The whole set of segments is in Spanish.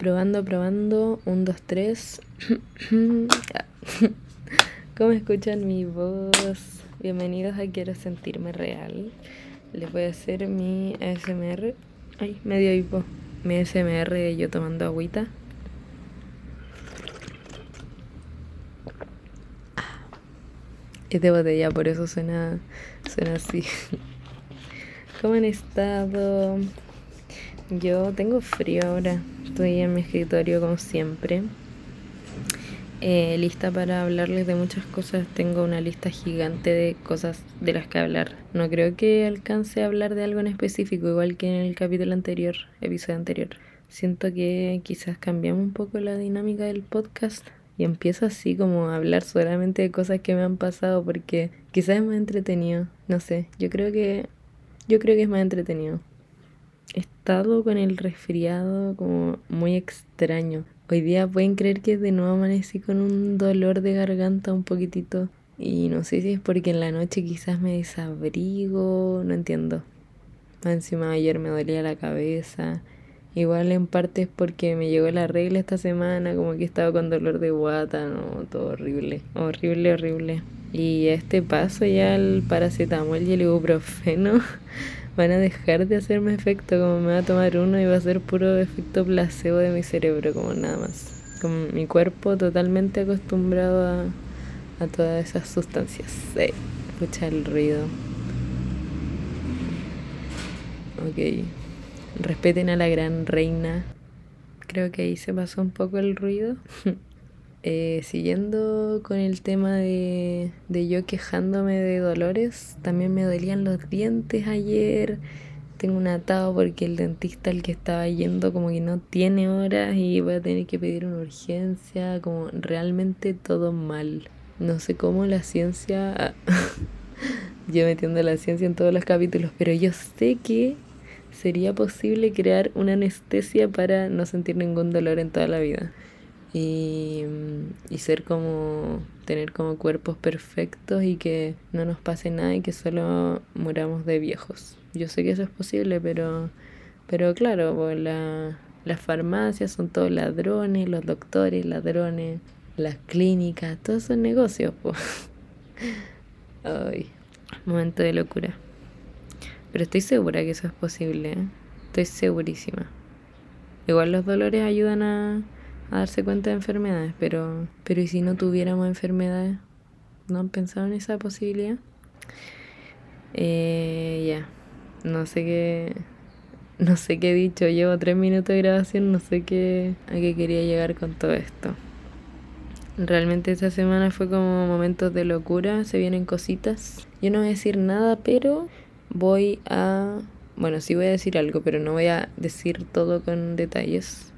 Probando, probando. Un, dos, tres. ¿Cómo escuchan mi voz? Bienvenidos a Quiero Sentirme Real. Les voy a hacer mi ASMR. Ay, medio hipo. Mi ASMR de yo tomando agüita. Es de botella, por eso suena, suena así. ¿Cómo han estado? Yo tengo frío ahora. Estoy en mi escritorio como siempre. Eh, lista para hablarles de muchas cosas. Tengo una lista gigante de cosas de las que hablar. No creo que alcance a hablar de algo en específico, igual que en el capítulo anterior, episodio anterior. Siento que quizás cambiamos un poco la dinámica del podcast y empiezo así como a hablar solamente de cosas que me han pasado porque quizás es más entretenido. No sé, yo creo que yo creo que es más entretenido he estado con el resfriado como muy extraño. Hoy día pueden creer que de nuevo amanecí con un dolor de garganta un poquitito. Y no sé si es porque en la noche quizás me desabrigo, no entiendo. Encima ayer me dolía la cabeza. Igual en parte es porque me llegó la regla esta semana, como que estaba con dolor de guata, no, todo horrible. Horrible, horrible. Y este paso ya el paracetamol y el ibuprofeno van a dejar de hacerme efecto, como me va a tomar uno y va a ser puro efecto placebo de mi cerebro, como nada más. Como mi cuerpo totalmente acostumbrado a, todas esas sustancias. Sí, escucha el ruido. Ok. Respeten a la gran reina. Creo que ahí se pasó un poco el ruido. Eh, siguiendo con el tema de, de yo quejándome de dolores, también me dolían los dientes ayer. Tengo un atado porque el dentista al que estaba yendo como que no tiene horas y voy a tener que pedir una urgencia, como realmente todo mal. No sé cómo la ciencia... yo metiendo la ciencia en todos los capítulos, pero yo sé que sería posible crear una anestesia para no sentir ningún dolor en toda la vida y, y ser como tener como cuerpos perfectos y que no nos pase nada y que solo muramos de viejos. Yo sé que eso es posible, pero, pero claro, pues la, las farmacias son todos ladrones, los doctores ladrones, las clínicas, todos son negocios. Pues. Ay, momento de locura. Pero estoy segura que eso es posible, ¿eh? estoy segurísima. Igual los dolores ayudan a, a darse cuenta de enfermedades, pero, pero ¿y si no tuviéramos enfermedades? ¿No han pensado en esa posibilidad? Eh, ya, no sé qué, no sé qué he dicho, llevo tres minutos de grabación, no sé qué, a qué quería llegar con todo esto. Realmente esta semana fue como momentos de locura, se vienen cositas. Yo no voy a decir nada, pero voy a... Bueno, sí voy a decir algo, pero no voy a decir todo con detalles.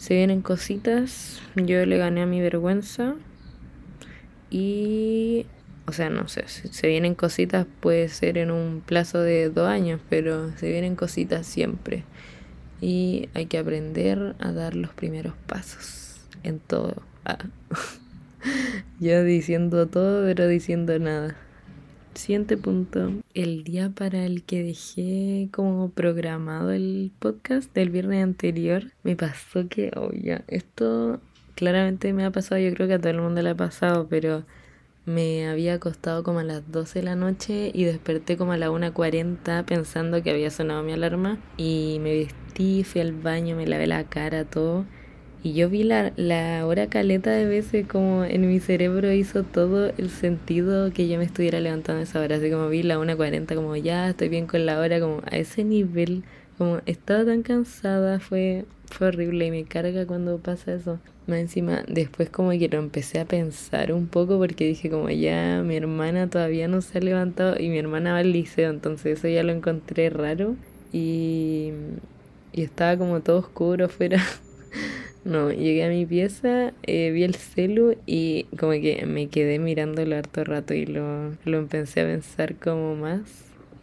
Se vienen cositas. Yo le gané a mi vergüenza. Y. O sea, no sé. Si se vienen cositas, puede ser en un plazo de dos años, pero se vienen cositas siempre. Y hay que aprender a dar los primeros pasos en todo. Ah. Yo diciendo todo, pero diciendo nada. Siguiente punto. El día para el que dejé como programado el podcast del viernes anterior, me pasó que, oh ya, esto claramente me ha pasado, yo creo que a todo el mundo le ha pasado, pero me había acostado como a las 12 de la noche y desperté como a la 1.40 pensando que había sonado mi alarma y me vestí, fui al baño, me lavé la cara, todo y yo vi la, la hora caleta de veces como en mi cerebro hizo todo el sentido que yo me estuviera levantando esa hora. Así como vi la 1.40 como ya estoy bien con la hora, como a ese nivel. Como estaba tan cansada, fue, fue horrible y me carga cuando pasa eso. Más encima, después como que lo empecé a pensar un poco porque dije como ya mi hermana todavía no se ha levantado y mi hermana va al liceo, entonces eso ya lo encontré raro y, y estaba como todo oscuro afuera. No, llegué a mi pieza, eh, vi el celu y como que me quedé mirándolo harto rato y lo, lo empecé a pensar como más.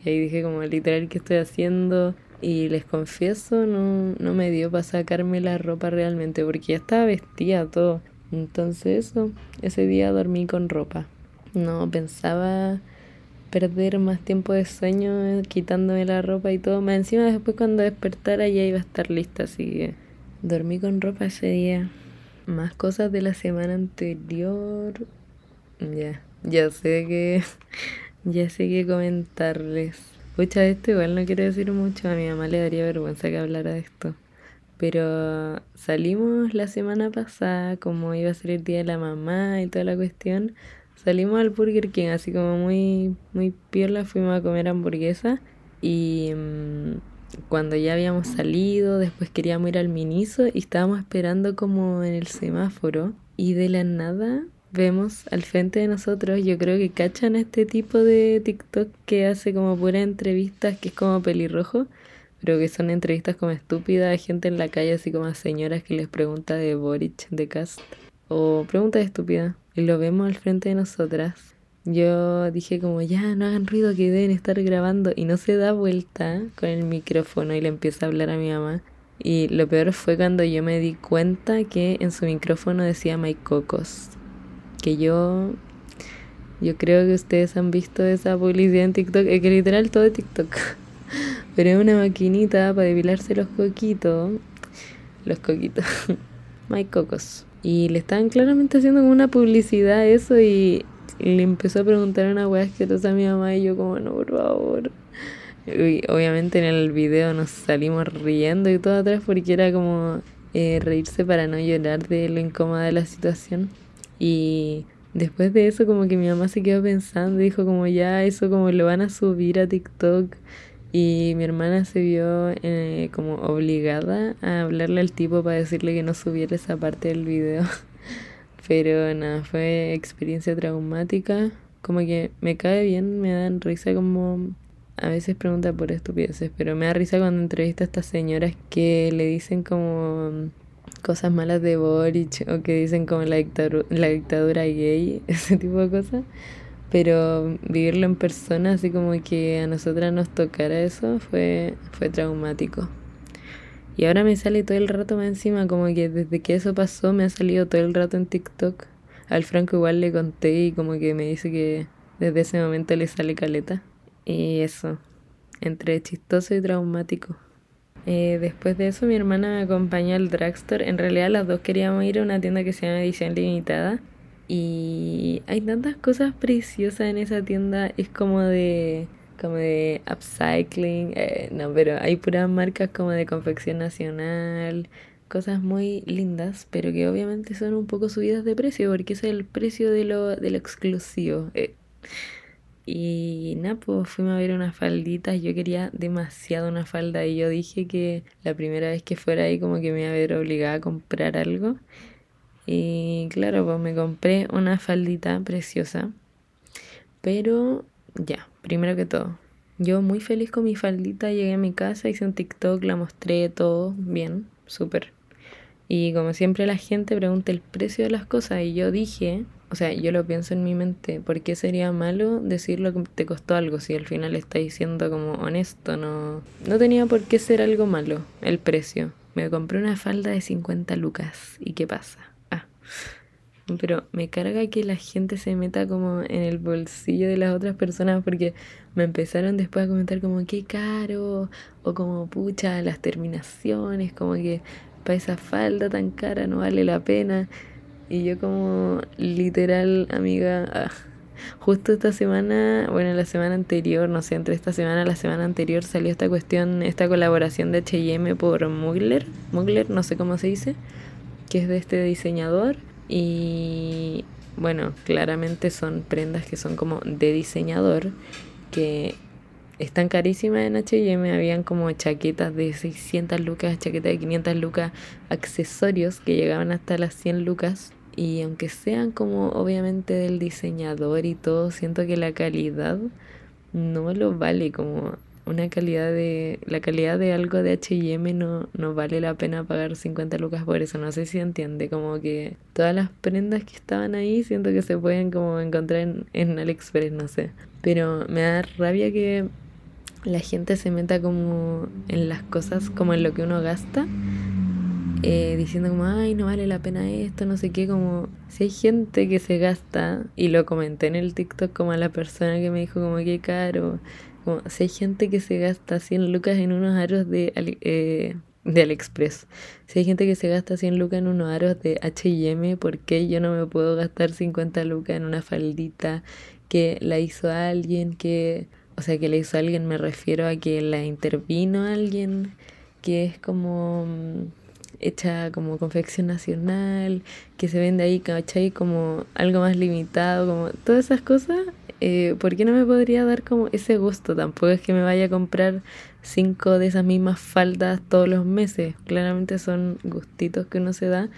Y ahí dije como literal qué estoy haciendo. Y les confieso, no, no me dio para sacarme la ropa realmente porque ya estaba vestida todo. Entonces eso, ese día dormí con ropa. No pensaba perder más tiempo de sueño quitándome la ropa y todo. Más encima después cuando despertara ya iba a estar lista, así que Dormí con ropa ese día. Más cosas de la semana anterior. Ya, ya sé que. Ya sé que comentarles. Pucha, esto igual no quiero decir mucho. A mi mamá le daría vergüenza que hablara de esto. Pero salimos la semana pasada, como iba a ser el día de la mamá y toda la cuestión. Salimos al Burger King, así como muy, muy piola, fuimos a comer hamburguesa. Y mm, cuando ya habíamos salido, después queríamos ir al Miniso y estábamos esperando como en el semáforo. Y de la nada vemos al frente de nosotros, yo creo que cachan este tipo de TikTok que hace como puras entrevistas, que es como pelirrojo pero que son entrevistas como estúpidas a gente en la calle, así como a señoras que les pregunta de Boric, de Cast, o preguntas estúpidas, y lo vemos al frente de nosotras. Yo dije como, ya, no hagan ruido que deben estar grabando, y no se da vuelta con el micrófono y le empieza a hablar a mi mamá. Y lo peor fue cuando yo me di cuenta que en su micrófono decía My Cocos. Que yo yo creo que ustedes han visto esa publicidad en TikTok, es que literal todo de TikTok. Pero es una maquinita para depilarse los coquitos. Los coquitos. My cocos. Y le estaban claramente haciendo una publicidad a eso y le empezó a preguntar una weá asquerosa a mi mamá y yo como, no, por favor. Y obviamente en el video nos salimos riendo y todo atrás porque era como eh, reírse para no llorar de lo incómoda de la situación. Y después de eso como que mi mamá se quedó pensando, dijo como ya eso como lo van a subir a TikTok y mi hermana se vio eh, como obligada a hablarle al tipo para decirle que no subiera esa parte del video. Pero nada, fue experiencia traumática. Como que me cae bien, me dan risa como... A veces pregunta por estupideces, pero me da risa cuando entrevista a estas señoras que le dicen como cosas malas de Boric o que dicen como la dictadura, la dictadura gay, ese tipo de cosas. Pero vivirlo en persona, así como que a nosotras nos tocara eso, fue, fue traumático. Y ahora me sale todo el rato más encima, como que desde que eso pasó me ha salido todo el rato en TikTok. Al Franco igual le conté y como que me dice que desde ese momento le sale caleta. Y eso, entre chistoso y traumático. Eh, después de eso mi hermana me acompañó al drugstore. En realidad las dos queríamos ir a una tienda que se llama Edición Limitada y hay tantas cosas preciosas en esa tienda. Es como de como de upcycling, eh, no, pero hay puras marcas como de confección nacional, cosas muy lindas, pero que obviamente son un poco subidas de precio, porque es el precio de lo, de exclusivo. Eh. Y nada, pues fuimos a ver unas falditas, yo quería demasiado una falda y yo dije que la primera vez que fuera ahí como que me iba a ver obligada a comprar algo. Y claro, pues me compré una faldita preciosa. Pero ya, primero que todo, yo muy feliz con mi faldita, llegué a mi casa, hice un TikTok, la mostré todo bien, súper. Y como siempre la gente pregunta el precio de las cosas y yo dije, o sea, yo lo pienso en mi mente, ¿por qué sería malo decir lo que te costó algo si al final está diciendo como honesto? No, no tenía por qué ser algo malo el precio. Me compré una falda de 50 lucas. ¿Y qué pasa? Pero me carga que la gente se meta como en el bolsillo de las otras personas porque me empezaron después a comentar como qué caro o como pucha las terminaciones, como que para esa falda tan cara no vale la pena. Y yo como literal amiga, ah, justo esta semana, bueno la semana anterior, no sé, entre esta semana y la semana anterior salió esta cuestión, esta colaboración de HM por Mugler, Mugler, no sé cómo se dice que es de este diseñador y bueno, claramente son prendas que son como de diseñador que están carísimas en H&M, habían como chaquetas de 600 lucas, chaquetas de 500 lucas, accesorios que llegaban hasta las 100 lucas. Y aunque sean como obviamente del diseñador y todo, siento que la calidad no lo vale como una calidad de la calidad de algo de H&M no, no vale la pena pagar 50 lucas por eso. No sé si entiende como que todas las prendas que estaban ahí siento que se pueden como encontrar en, en AliExpress no sé. Pero me da rabia que la gente se meta como en las cosas como en lo que uno gasta eh, diciendo como, ay, no vale la pena esto, no sé qué, como, si hay gente que se gasta, y lo comenté en el TikTok como a la persona que me dijo como que caro, si hay gente que se gasta 100 lucas en unos aros de, eh, de AliExpress. Si hay gente que se gasta 100 lucas en unos aros de HM, ¿por qué yo no me puedo gastar 50 lucas en una faldita que la hizo alguien que... O sea, que la hizo alguien, me refiero a que la intervino alguien que es como mm, hecha como confección nacional, que se vende ahí, ¿cachai? Como algo más limitado, como todas esas cosas, eh, ¿por qué no me podría dar como ese gusto? Tampoco es que me vaya a comprar cinco de esas mismas faldas todos los meses, claramente son gustitos que uno se da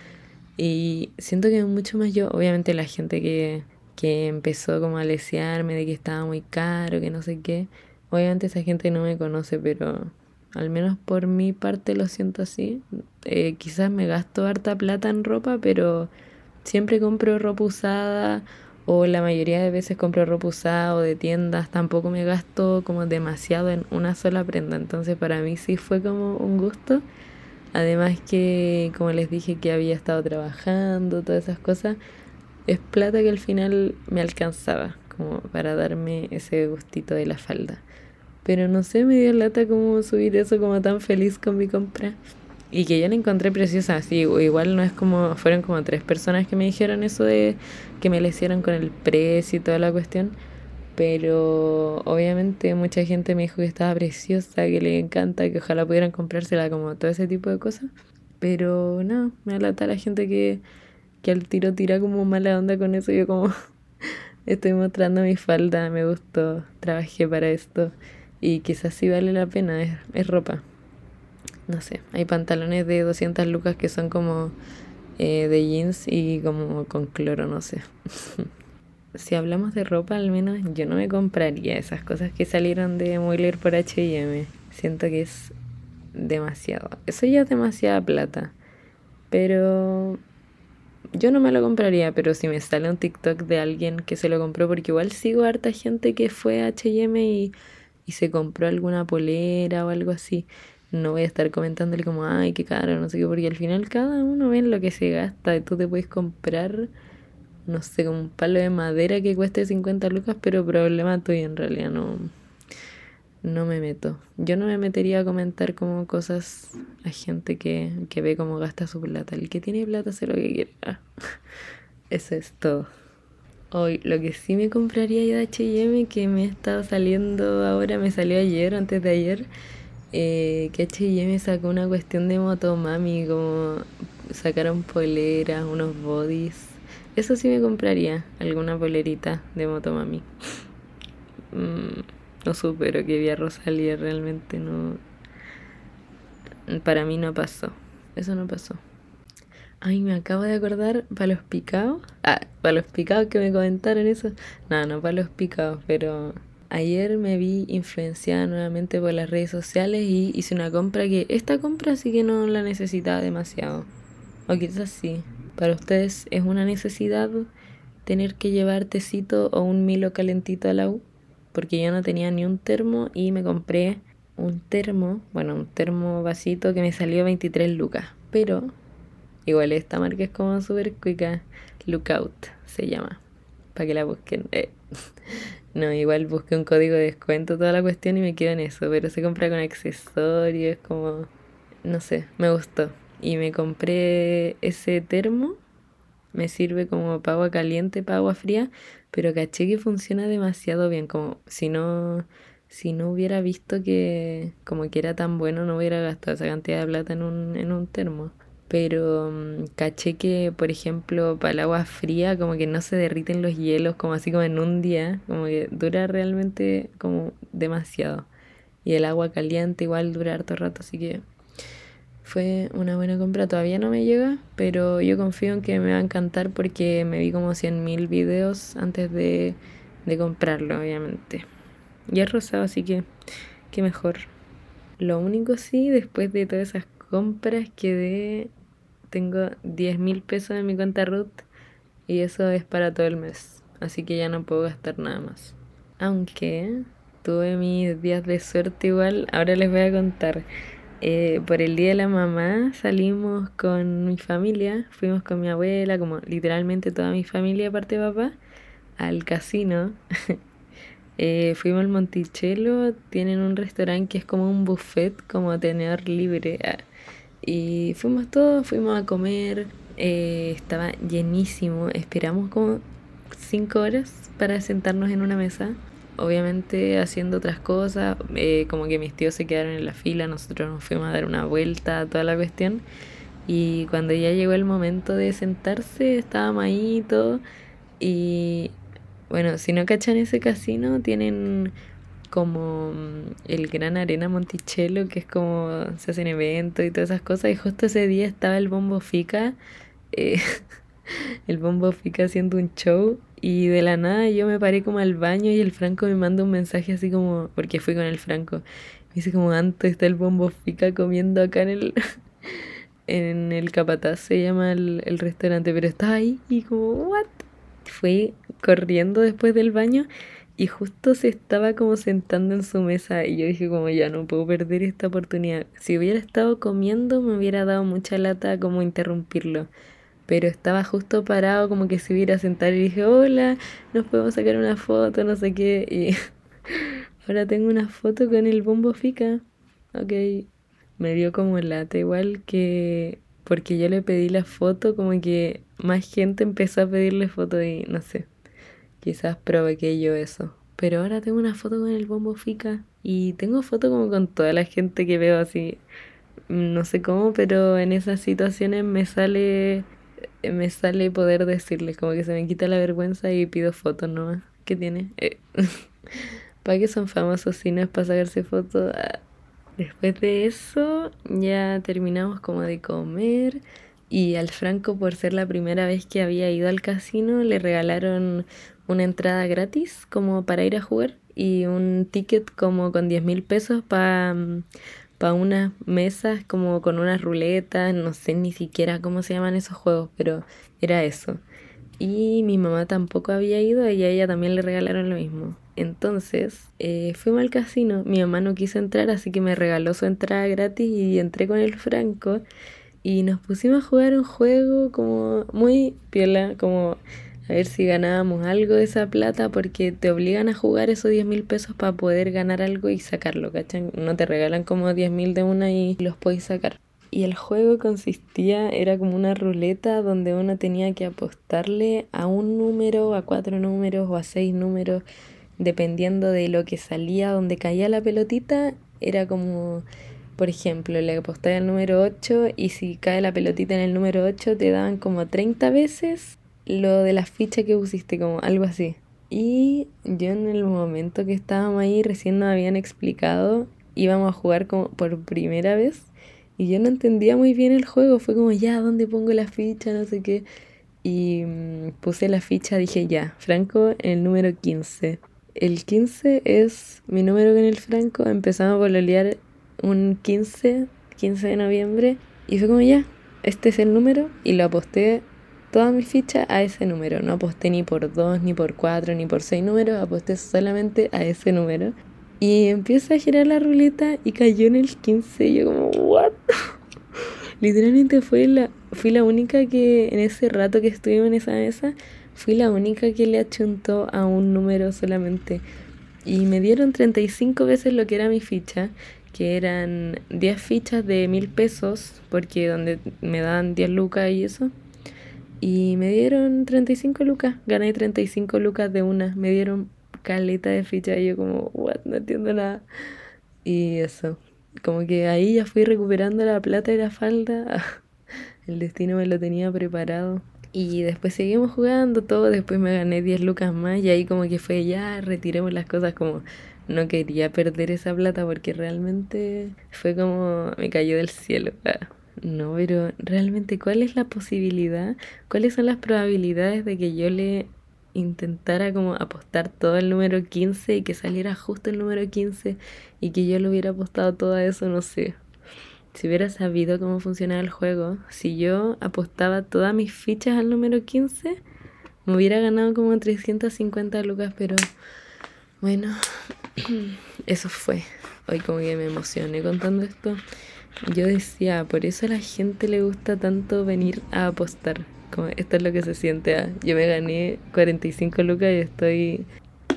y siento que mucho más yo, obviamente la gente que, que empezó como a lesearme de que estaba muy caro, que no sé qué, obviamente esa gente no me conoce, pero al menos por mi parte lo siento así. Eh, quizás me gasto harta plata en ropa, pero siempre compro ropa usada o la mayoría de veces compro ropa o de tiendas. Tampoco me gasto como demasiado en una sola prenda. Entonces para mí sí fue como un gusto. Además que, como les dije, que había estado trabajando, todas esas cosas, es plata que al final me alcanzaba como para darme ese gustito de la falda. Pero no sé, me dio lata como subir eso como tan feliz con mi compra. Y que yo la encontré preciosa, así, igual no es como, fueron como tres personas que me dijeron eso de que me le hicieron con el precio y toda la cuestión. Pero obviamente mucha gente me dijo que estaba preciosa, que le encanta, que ojalá pudieran comprársela, como todo ese tipo de cosas. Pero no, me lata la gente que, que al tiro tira como mala onda con eso. Yo como estoy mostrando mi falda, me gustó, trabajé para esto. Y quizás sí vale la pena, es, es ropa. No sé, hay pantalones de 200 lucas que son como eh, de jeans y como con cloro, no sé. si hablamos de ropa, al menos yo no me compraría esas cosas que salieron de Mueller por HM. Siento que es demasiado. Eso ya es demasiada plata. Pero yo no me lo compraría, pero si me sale un TikTok de alguien que se lo compró, porque igual sigo a harta gente que fue a HM y y se compró alguna polera o algo así, no voy a estar comentándole como, ay, qué caro, no sé qué, porque al final cada uno ve lo que se gasta y tú te puedes comprar, no sé, como un palo de madera que cueste 50 lucas, pero problema tuyo en realidad no, no me meto. Yo no me metería a comentar como cosas a gente que, que ve cómo gasta su plata. El que tiene plata hace lo que quiera. Eso es todo. Hoy, lo que sí me compraría de HM, que me ha estado saliendo ahora, me salió ayer, antes de ayer, eh, que HM sacó una cuestión de motomami, como sacaron poleras, unos bodies. Eso sí me compraría, alguna polerita de motomami. Mm, no supero que vi a Rosalía, realmente no. Para mí no pasó. Eso no pasó. Ay, me acabo de acordar, para los picados. Ah, para los picados que me comentaron eso. No, no para los picados, pero ayer me vi influenciada nuevamente por las redes sociales y hice una compra que esta compra sí que no la necesitaba demasiado. O quizás sí. Para ustedes es una necesidad tener que llevar tecito o un milo calentito a la U. Porque yo no tenía ni un termo y me compré un termo, bueno, un termo vasito que me salió 23 lucas. Pero Igual esta marca es como súper cuica. Lookout se llama. Para que la busquen. Eh. No, igual busqué un código de descuento, toda la cuestión y me quedo en eso. Pero se compra con accesorios, como. No sé, me gustó. Y me compré ese termo. Me sirve como para agua caliente, para agua fría. Pero caché que funciona demasiado bien. Como si no. Si no hubiera visto que como que era tan bueno, no hubiera gastado esa cantidad de plata en un, en un termo pero mm, caché que, por ejemplo, para el agua fría como que no se derriten los hielos como así como en un día, como que dura realmente como demasiado. Y el agua caliente igual dura harto rato, así que fue una buena compra. Todavía no me llega, pero yo confío en que me va a encantar porque me vi como 100.000 videos antes de, de comprarlo, obviamente. Y es rosado, así que qué mejor. Lo único sí, después de todas esas compras quedé tengo 10 mil pesos en mi cuenta Ruth y eso es para todo el mes. Así que ya no puedo gastar nada más. Aunque tuve mis días de suerte igual, ahora les voy a contar. Eh, por el día de la mamá salimos con mi familia, fuimos con mi abuela, como literalmente toda mi familia aparte de papá, al casino. eh, fuimos al Monticello, tienen un restaurante que es como un buffet, como tenedor libre. Y fuimos todos, fuimos a comer, eh, estaba llenísimo, esperamos como cinco horas para sentarnos en una mesa, obviamente haciendo otras cosas, eh, como que mis tíos se quedaron en la fila, nosotros nos fuimos a dar una vuelta, toda la cuestión. Y cuando ya llegó el momento de sentarse, estábamos ahí y. Y bueno, si no cachan ese casino, tienen como mm, el Gran Arena Monticello, que es como se hacen eventos y todas esas cosas. Y justo ese día estaba el Bombo Fica, eh, el Bombo Fica haciendo un show. Y de la nada yo me paré como al baño y el Franco me manda un mensaje así como, porque fui con el Franco. Me dice como, antes está el Bombo Fica comiendo acá en el... en el Capataz se llama el, el restaurante, pero estaba ahí y como, ¿what? Fui corriendo después del baño y justo se estaba como sentando en su mesa y yo dije como ya no puedo perder esta oportunidad. Si hubiera estado comiendo me hubiera dado mucha lata como interrumpirlo. Pero estaba justo parado como que se hubiera sentado y dije hola, nos podemos sacar una foto, no sé qué. Y ahora tengo una foto con el bombo fica. Ok. Me dio como lata igual que porque yo le pedí la foto como que más gente empezó a pedirle foto y no sé. Quizás provoqué yo eso. Pero ahora tengo una foto con el bombo fica. Y tengo foto como con toda la gente que veo así. No sé cómo, pero en esas situaciones me sale. Me sale poder decirles, como que se me quita la vergüenza y pido fotos nomás. ¿Qué tiene? Eh. ¿Para qué son famosos si no es para sacarse fotos? Ah. Después de eso, ya terminamos como de comer. Y al Franco, por ser la primera vez que había ido al casino, le regalaron una entrada gratis como para ir a jugar y un ticket como con 10 mil pesos para pa unas mesas como con unas ruletas, no sé ni siquiera cómo se llaman esos juegos, pero era eso. Y mi mamá tampoco había ido y a ella también le regalaron lo mismo. Entonces eh, fuimos al casino, mi mamá no quiso entrar, así que me regaló su entrada gratis y entré con el Franco y nos pusimos a jugar un juego como muy piola, como a ver si ganábamos algo de esa plata porque te obligan a jugar esos 10 mil pesos para poder ganar algo y sacarlo, ¿cachan? No te regalan como 10 mil de una y los podéis sacar. Y el juego consistía, era como una ruleta donde uno tenía que apostarle a un número, a cuatro números o a seis números, dependiendo de lo que salía, donde caía la pelotita, era como, por ejemplo, le apostáis al número 8 y si cae la pelotita en el número 8 te daban como 30 veces lo de la ficha que pusiste, como algo así. Y yo en el momento que estábamos ahí, recién nos habían explicado, íbamos a jugar como por primera vez. Y yo no entendía muy bien el juego, fue como, ya, ¿dónde pongo la ficha? No sé qué. Y mm, puse la ficha, dije, ya, Franco el número 15. El 15 es mi número con el Franco, empezamos a pololear un 15, 15 de noviembre. Y fue como, ya, este es el número. Y lo aposté toda mi ficha a ese número. No aposté ni por dos, ni por cuatro, ni por seis números, aposté solamente a ese número. Y empieza a girar la ruleta y cayó en el 15. Y yo como, ¿what? Literalmente fue la, fui la única que en ese rato que estuvimos en esa mesa, fui la única que le achuntó a un número solamente. Y me dieron 35 veces lo que era mi ficha, que eran 10 fichas de mil pesos, porque donde me dan 10 lucas y eso. Y me dieron 35 lucas, gané 35 lucas de una, me dieron caleta de ficha y yo como, what, no entiendo nada. Y eso, como que ahí ya fui recuperando la plata y la falda, el destino me lo tenía preparado. Y después seguimos jugando todo, después me gané 10 lucas más y ahí como que fue ya, retiremos las cosas como no quería perder esa plata porque realmente fue como me cayó del cielo. No, pero realmente, ¿cuál es la posibilidad? ¿Cuáles son las probabilidades de que yo le intentara como apostar todo el número 15 y que saliera justo el número 15 y que yo le hubiera apostado todo eso? No sé. Si hubiera sabido cómo funcionaba el juego, si yo apostaba todas mis fichas al número 15, me hubiera ganado como 350 lucas, pero bueno, eso fue. Hoy como que me emocioné contando esto. Yo decía, por eso a la gente le gusta tanto venir a apostar. Como esto es lo que se siente. Ah, yo me gané 45 lucas y estoy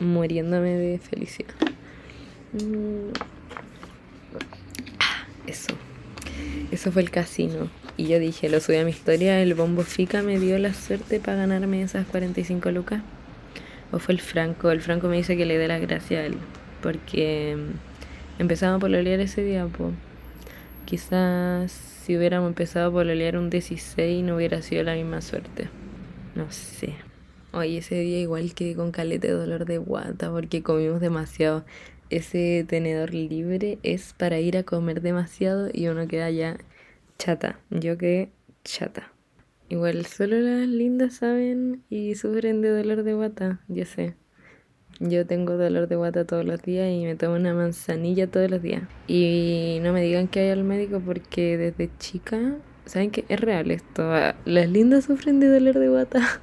muriéndome de felicidad. Mm. Ah, eso. Eso fue el casino. Y yo dije, lo subí a mi historia, el bombo Fica me dio la suerte para ganarme esas 45 lucas. O fue el Franco, el Franco me dice que le dé la gracia a él. Porque mm, empezamos a pololear ese día, pues. Quizás si hubiéramos empezado a pololear un 16 no hubiera sido la misma suerte. No sé. Hoy ese día igual que con calete de dolor de guata porque comimos demasiado. Ese tenedor libre es para ir a comer demasiado y uno queda ya chata. Yo quedé chata. Igual solo las lindas saben y sufren de dolor de guata, yo sé. Yo tengo dolor de guata todos los días y me tomo una manzanilla todos los días. Y no me digan que hay al médico porque desde chica, ¿saben que es real esto? Las lindas sufren de dolor de guata.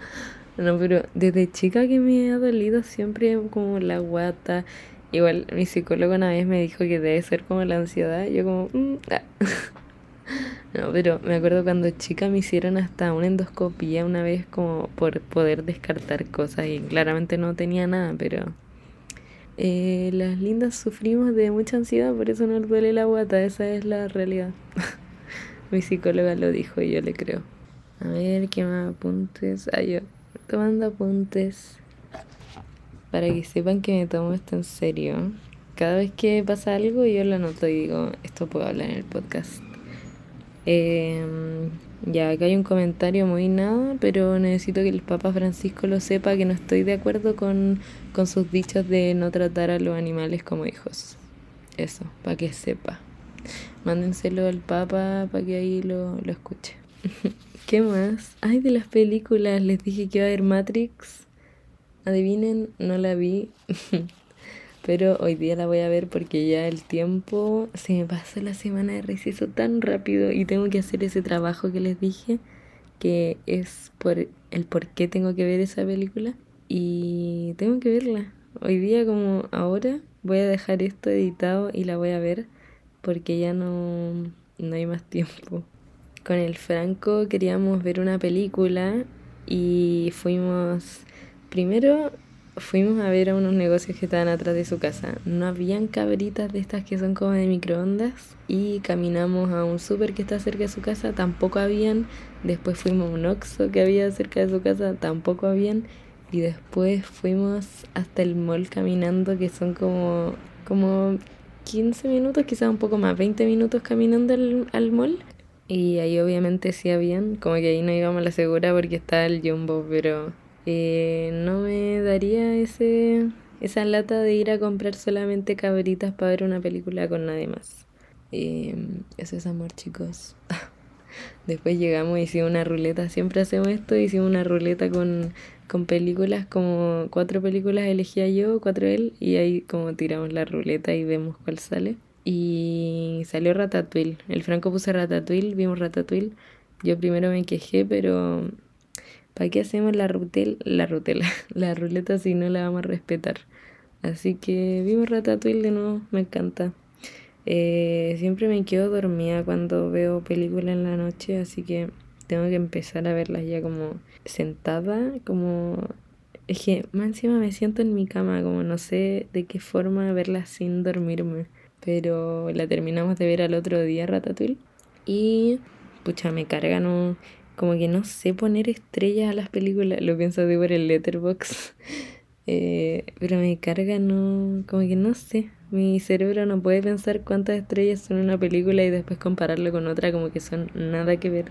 No, pero desde chica que me ha dolido siempre como la guata. Igual mi psicólogo una vez me dijo que debe ser como la ansiedad. Yo como... Mm, ah". No, pero me acuerdo cuando chica me hicieron hasta una endoscopía una vez como por poder descartar cosas y claramente no tenía nada, pero eh, las lindas sufrimos de mucha ansiedad, por eso nos duele la guata, esa es la realidad. Mi psicóloga lo dijo y yo le creo. A ver, ¿qué más apuntes? Ah, yo tomando apuntes para que sepan que me tomo esto en serio. Cada vez que pasa algo yo lo anoto y digo, esto puedo hablar en el podcast. Em, ya, acá hay un comentario muy nada, pero necesito que el Papa Francisco lo sepa que no estoy de acuerdo con, con sus dichos de no tratar a los animales como hijos. Eso, para que sepa. Mándenselo al Papa para que ahí lo, lo escuche. ¿Qué más? Ay, de las películas, les dije que iba a haber Matrix. Adivinen, no la vi. Pero hoy día la voy a ver porque ya el tiempo se me pasa la semana de receso tan rápido y tengo que hacer ese trabajo que les dije, que es por el por qué tengo que ver esa película. Y tengo que verla. Hoy día como ahora voy a dejar esto editado y la voy a ver porque ya no, no hay más tiempo con el Franco queríamos ver una película y fuimos, primero fuimos a ver a unos negocios que estaban atrás de su casa. No habían cabritas de estas que son como de microondas y caminamos a un súper que está cerca de su casa, tampoco habían. Después fuimos a un Oxxo que había cerca de su casa, tampoco habían. Y después fuimos hasta el mall caminando, que son como, como 15 minutos, quizás un poco más, 20 minutos caminando al, al mall. Y ahí obviamente sí habían, como que ahí no íbamos a la segura porque estaba el jumbo, pero eh, no me daría ese esa lata de ir a comprar solamente cabritas para ver una película con nadie más. Eh, eso es amor, chicos. Después llegamos y hicimos una ruleta. Siempre hacemos esto. Hicimos una ruleta con, con películas, como cuatro películas elegía yo, cuatro él, y ahí como tiramos la ruleta y vemos cuál sale. Y salió Ratatouille. El Franco puso Ratatouille, vimos Ratatouille. Yo primero me quejé, pero ¿para qué hacemos la rutel, la rutela, la ruleta si no la vamos a respetar? Así que vimos Ratatouille de nuevo, me encanta. Eh, siempre me quedo dormida cuando veo películas en la noche, así que tengo que empezar a verlas ya como sentada, como... Es que más encima me siento en mi cama, como no sé de qué forma verlas sin dormirme pero la terminamos de ver al otro día Ratatouille y pucha me cargan un, como que no sé poner estrellas a las películas, lo pienso de por el letterbox. Eh, pero me carga no, como que no sé, mi cerebro no puede pensar cuántas estrellas son una película y después compararlo con otra como que son nada que ver.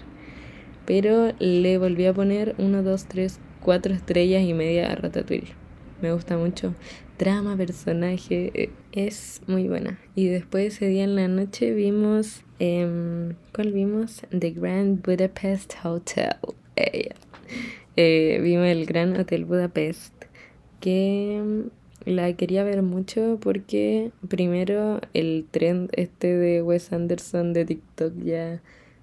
Pero le volví a poner 1, 2, 3, 4 estrellas y media a Ratatouille. Me gusta mucho trama, personaje, eh, es muy buena. Y después ese día en la noche vimos, eh, ¿cuál vimos? The Grand Budapest Hotel. Eh, vimos el Gran Hotel Budapest, que mm, la quería ver mucho porque primero el trend este de Wes Anderson de TikTok ya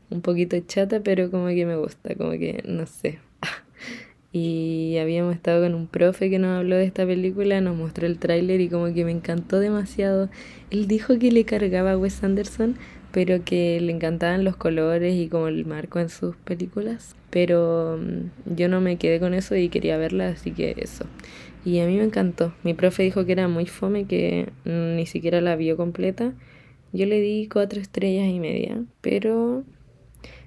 un poquito chata, pero como que me gusta, como que no sé y habíamos estado con un profe que nos habló de esta película, nos mostró el tráiler y como que me encantó demasiado. Él dijo que le cargaba a Wes Anderson, pero que le encantaban los colores y como el marco en sus películas. Pero mm, yo no me quedé con eso y quería verla, así que eso. Y a mí me encantó. Mi profe dijo que era muy fome, que ni siquiera la vio completa. Yo le di cuatro estrellas y media, pero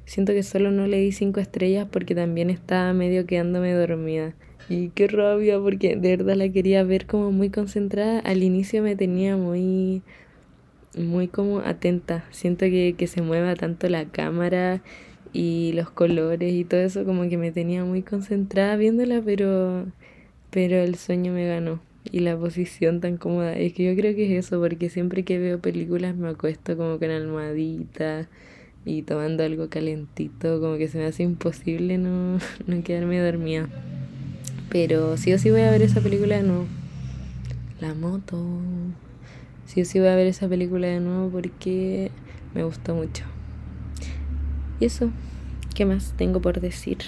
siento que solo no le di cinco estrellas porque también estaba medio quedándome dormida. Y qué rabia, porque de verdad la quería ver como muy concentrada. Al inicio me tenía muy, muy como atenta. Siento que, que se mueva tanto la cámara y los colores y todo eso, como que me tenía muy concentrada viéndola, pero, pero el sueño me ganó. Y la posición tan cómoda. Es que yo creo que es eso, porque siempre que veo películas me acuesto como con almohadita y tomando algo calentito, como que se me hace imposible no, no quedarme dormida. Pero sí o sí voy a ver esa película de nuevo. La moto. Sí o sí voy a ver esa película de nuevo porque me gustó mucho. Y eso, ¿qué más tengo por decir?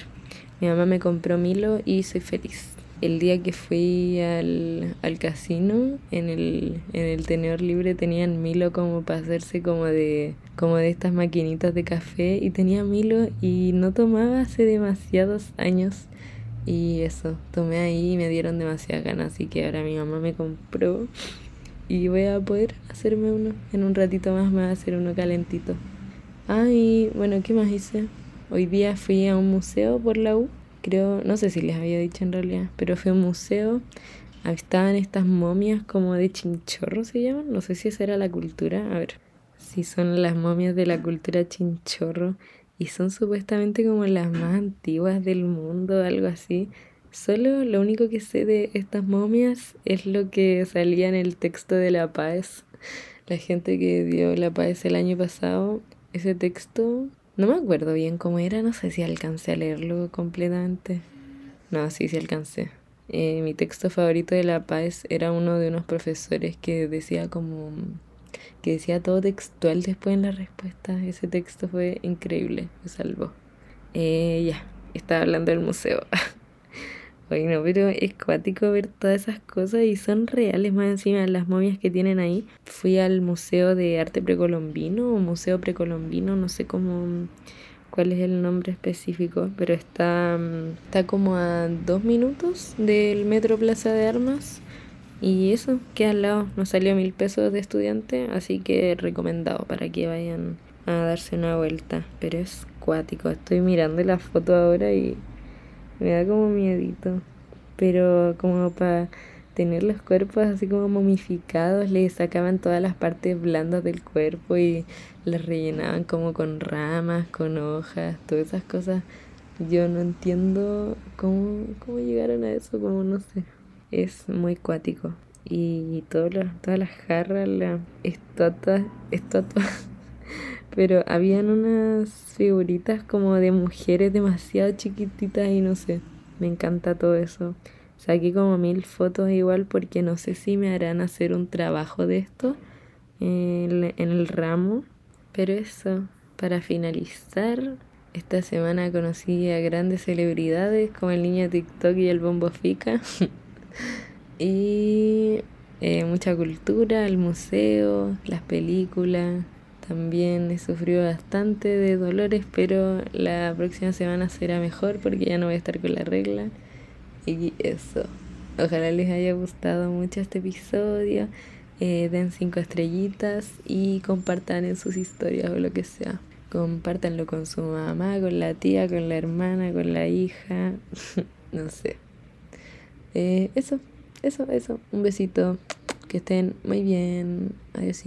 Mi mamá me compró Milo y soy feliz. El día que fui al, al casino, en el, en el tenedor libre tenían Milo como para hacerse como de, como de estas maquinitas de café y tenía Milo y no tomaba hace demasiados años y eso, tomé ahí y me dieron demasiadas ganas, así que ahora mi mamá me compró y voy a poder hacerme uno. En un ratito más me va a hacer uno calentito. Ah, y bueno, ¿qué más hice? Hoy día fui a un museo por la U, creo, no sé si les había dicho en realidad, pero fue un museo. Estaban estas momias como de chinchorro, se llaman. No sé si esa era la cultura. A ver, si son las momias de la cultura chinchorro y son supuestamente como las más antiguas del mundo, algo así. Solo lo único que sé de estas momias es lo que salía en el texto de La Paz. La gente que dio La Paz el año pasado, ese texto, no me acuerdo bien cómo era, no sé si alcancé a leerlo completamente. No, sí, sí alcancé. Eh, mi texto favorito de La Paz era uno de unos profesores que decía como que decía todo textual después en la respuesta. Ese texto fue increíble, me salvó. Eh, ya, estaba hablando del museo. Bueno, pero es cuático ver todas esas cosas y son reales más encima las momias que tienen ahí. Fui al Museo de Arte Precolombino o Museo Precolombino, no sé cómo cuál es el nombre específico, pero está, mm, está como a dos minutos del Metro Plaza de Armas y eso, que al lado, nos salió mil pesos de estudiante, así que recomendado para que vayan a darse una vuelta. Pero es cuático, estoy mirando la foto ahora y me da como miedito. Pero como para tener los cuerpos así como momificados, le sacaban todas las partes blandas del cuerpo y las rellenaban como con ramas, con hojas, todas esas cosas. Yo no entiendo cómo, cómo llegaron a eso, como no sé es muy cuático. Y todas las jarras, las estatuas, estatuas, pero habían unas figuritas como de mujeres demasiado chiquititas y no sé, me encanta todo eso. Saqué como mil fotos igual porque no sé si me harán hacer un trabajo de esto en, en el ramo. Pero eso, para finalizar, esta semana conocí a grandes celebridades como el niño TikTok y el Bombo Fica. y eh, mucha cultura, el museo, las películas. También he sufrido bastante de dolores, pero la próxima semana será mejor porque ya no voy a estar con la regla. Y eso. Ojalá les haya gustado mucho este episodio. Eh, den cinco estrellitas y compartan en sus historias o lo que sea. Compártanlo con su mamá, con la tía, con la hermana, con la hija. no sé. Eh, eso, eso, eso. Un besito. Que estén muy bien. Adiós.